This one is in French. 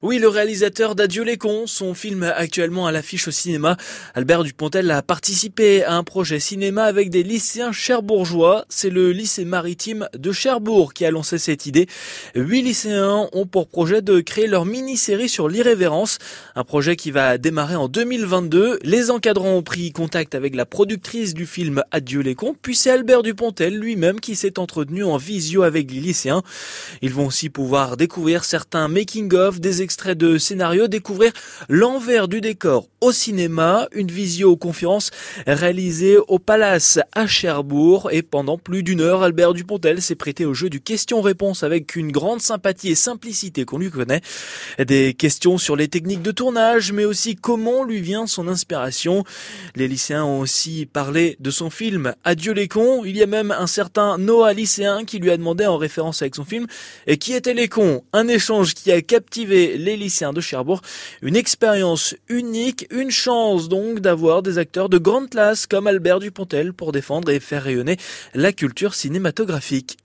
Oui, le réalisateur d'Adieu les cons, son film actuellement à l'affiche au cinéma, Albert Dupontel a participé à un projet cinéma avec des lycéens cherbourgeois. C'est le lycée maritime de Cherbourg qui a lancé cette idée. Huit lycéens ont pour projet de créer leur mini-série sur l'irrévérence, un projet qui va démarrer en 2022. Les encadrants ont pris contact avec la productrice du film Adieu les cons, puis c'est Albert Dupontel lui-même qui s'est entretenu en visio avec les lycéens. Ils vont aussi pouvoir découvrir certains making-of des extrait de scénario, découvrir l'envers du décor au cinéma, une visioconférence réalisée au Palace à Cherbourg et pendant plus d'une heure, Albert Dupontel s'est prêté au jeu du question-réponse avec une grande sympathie et simplicité qu'on lui connaît. Des questions sur les techniques de tournage, mais aussi comment lui vient son inspiration. Les lycéens ont aussi parlé de son film Adieu les cons. Il y a même un certain Noah lycéen qui lui a demandé en référence avec son film et qui étaient les cons? Un échange qui a captivé les lycéens de Cherbourg. Une expérience unique, une chance donc d'avoir des acteurs de grande classe comme Albert Dupontel pour défendre et faire rayonner la culture cinématographique.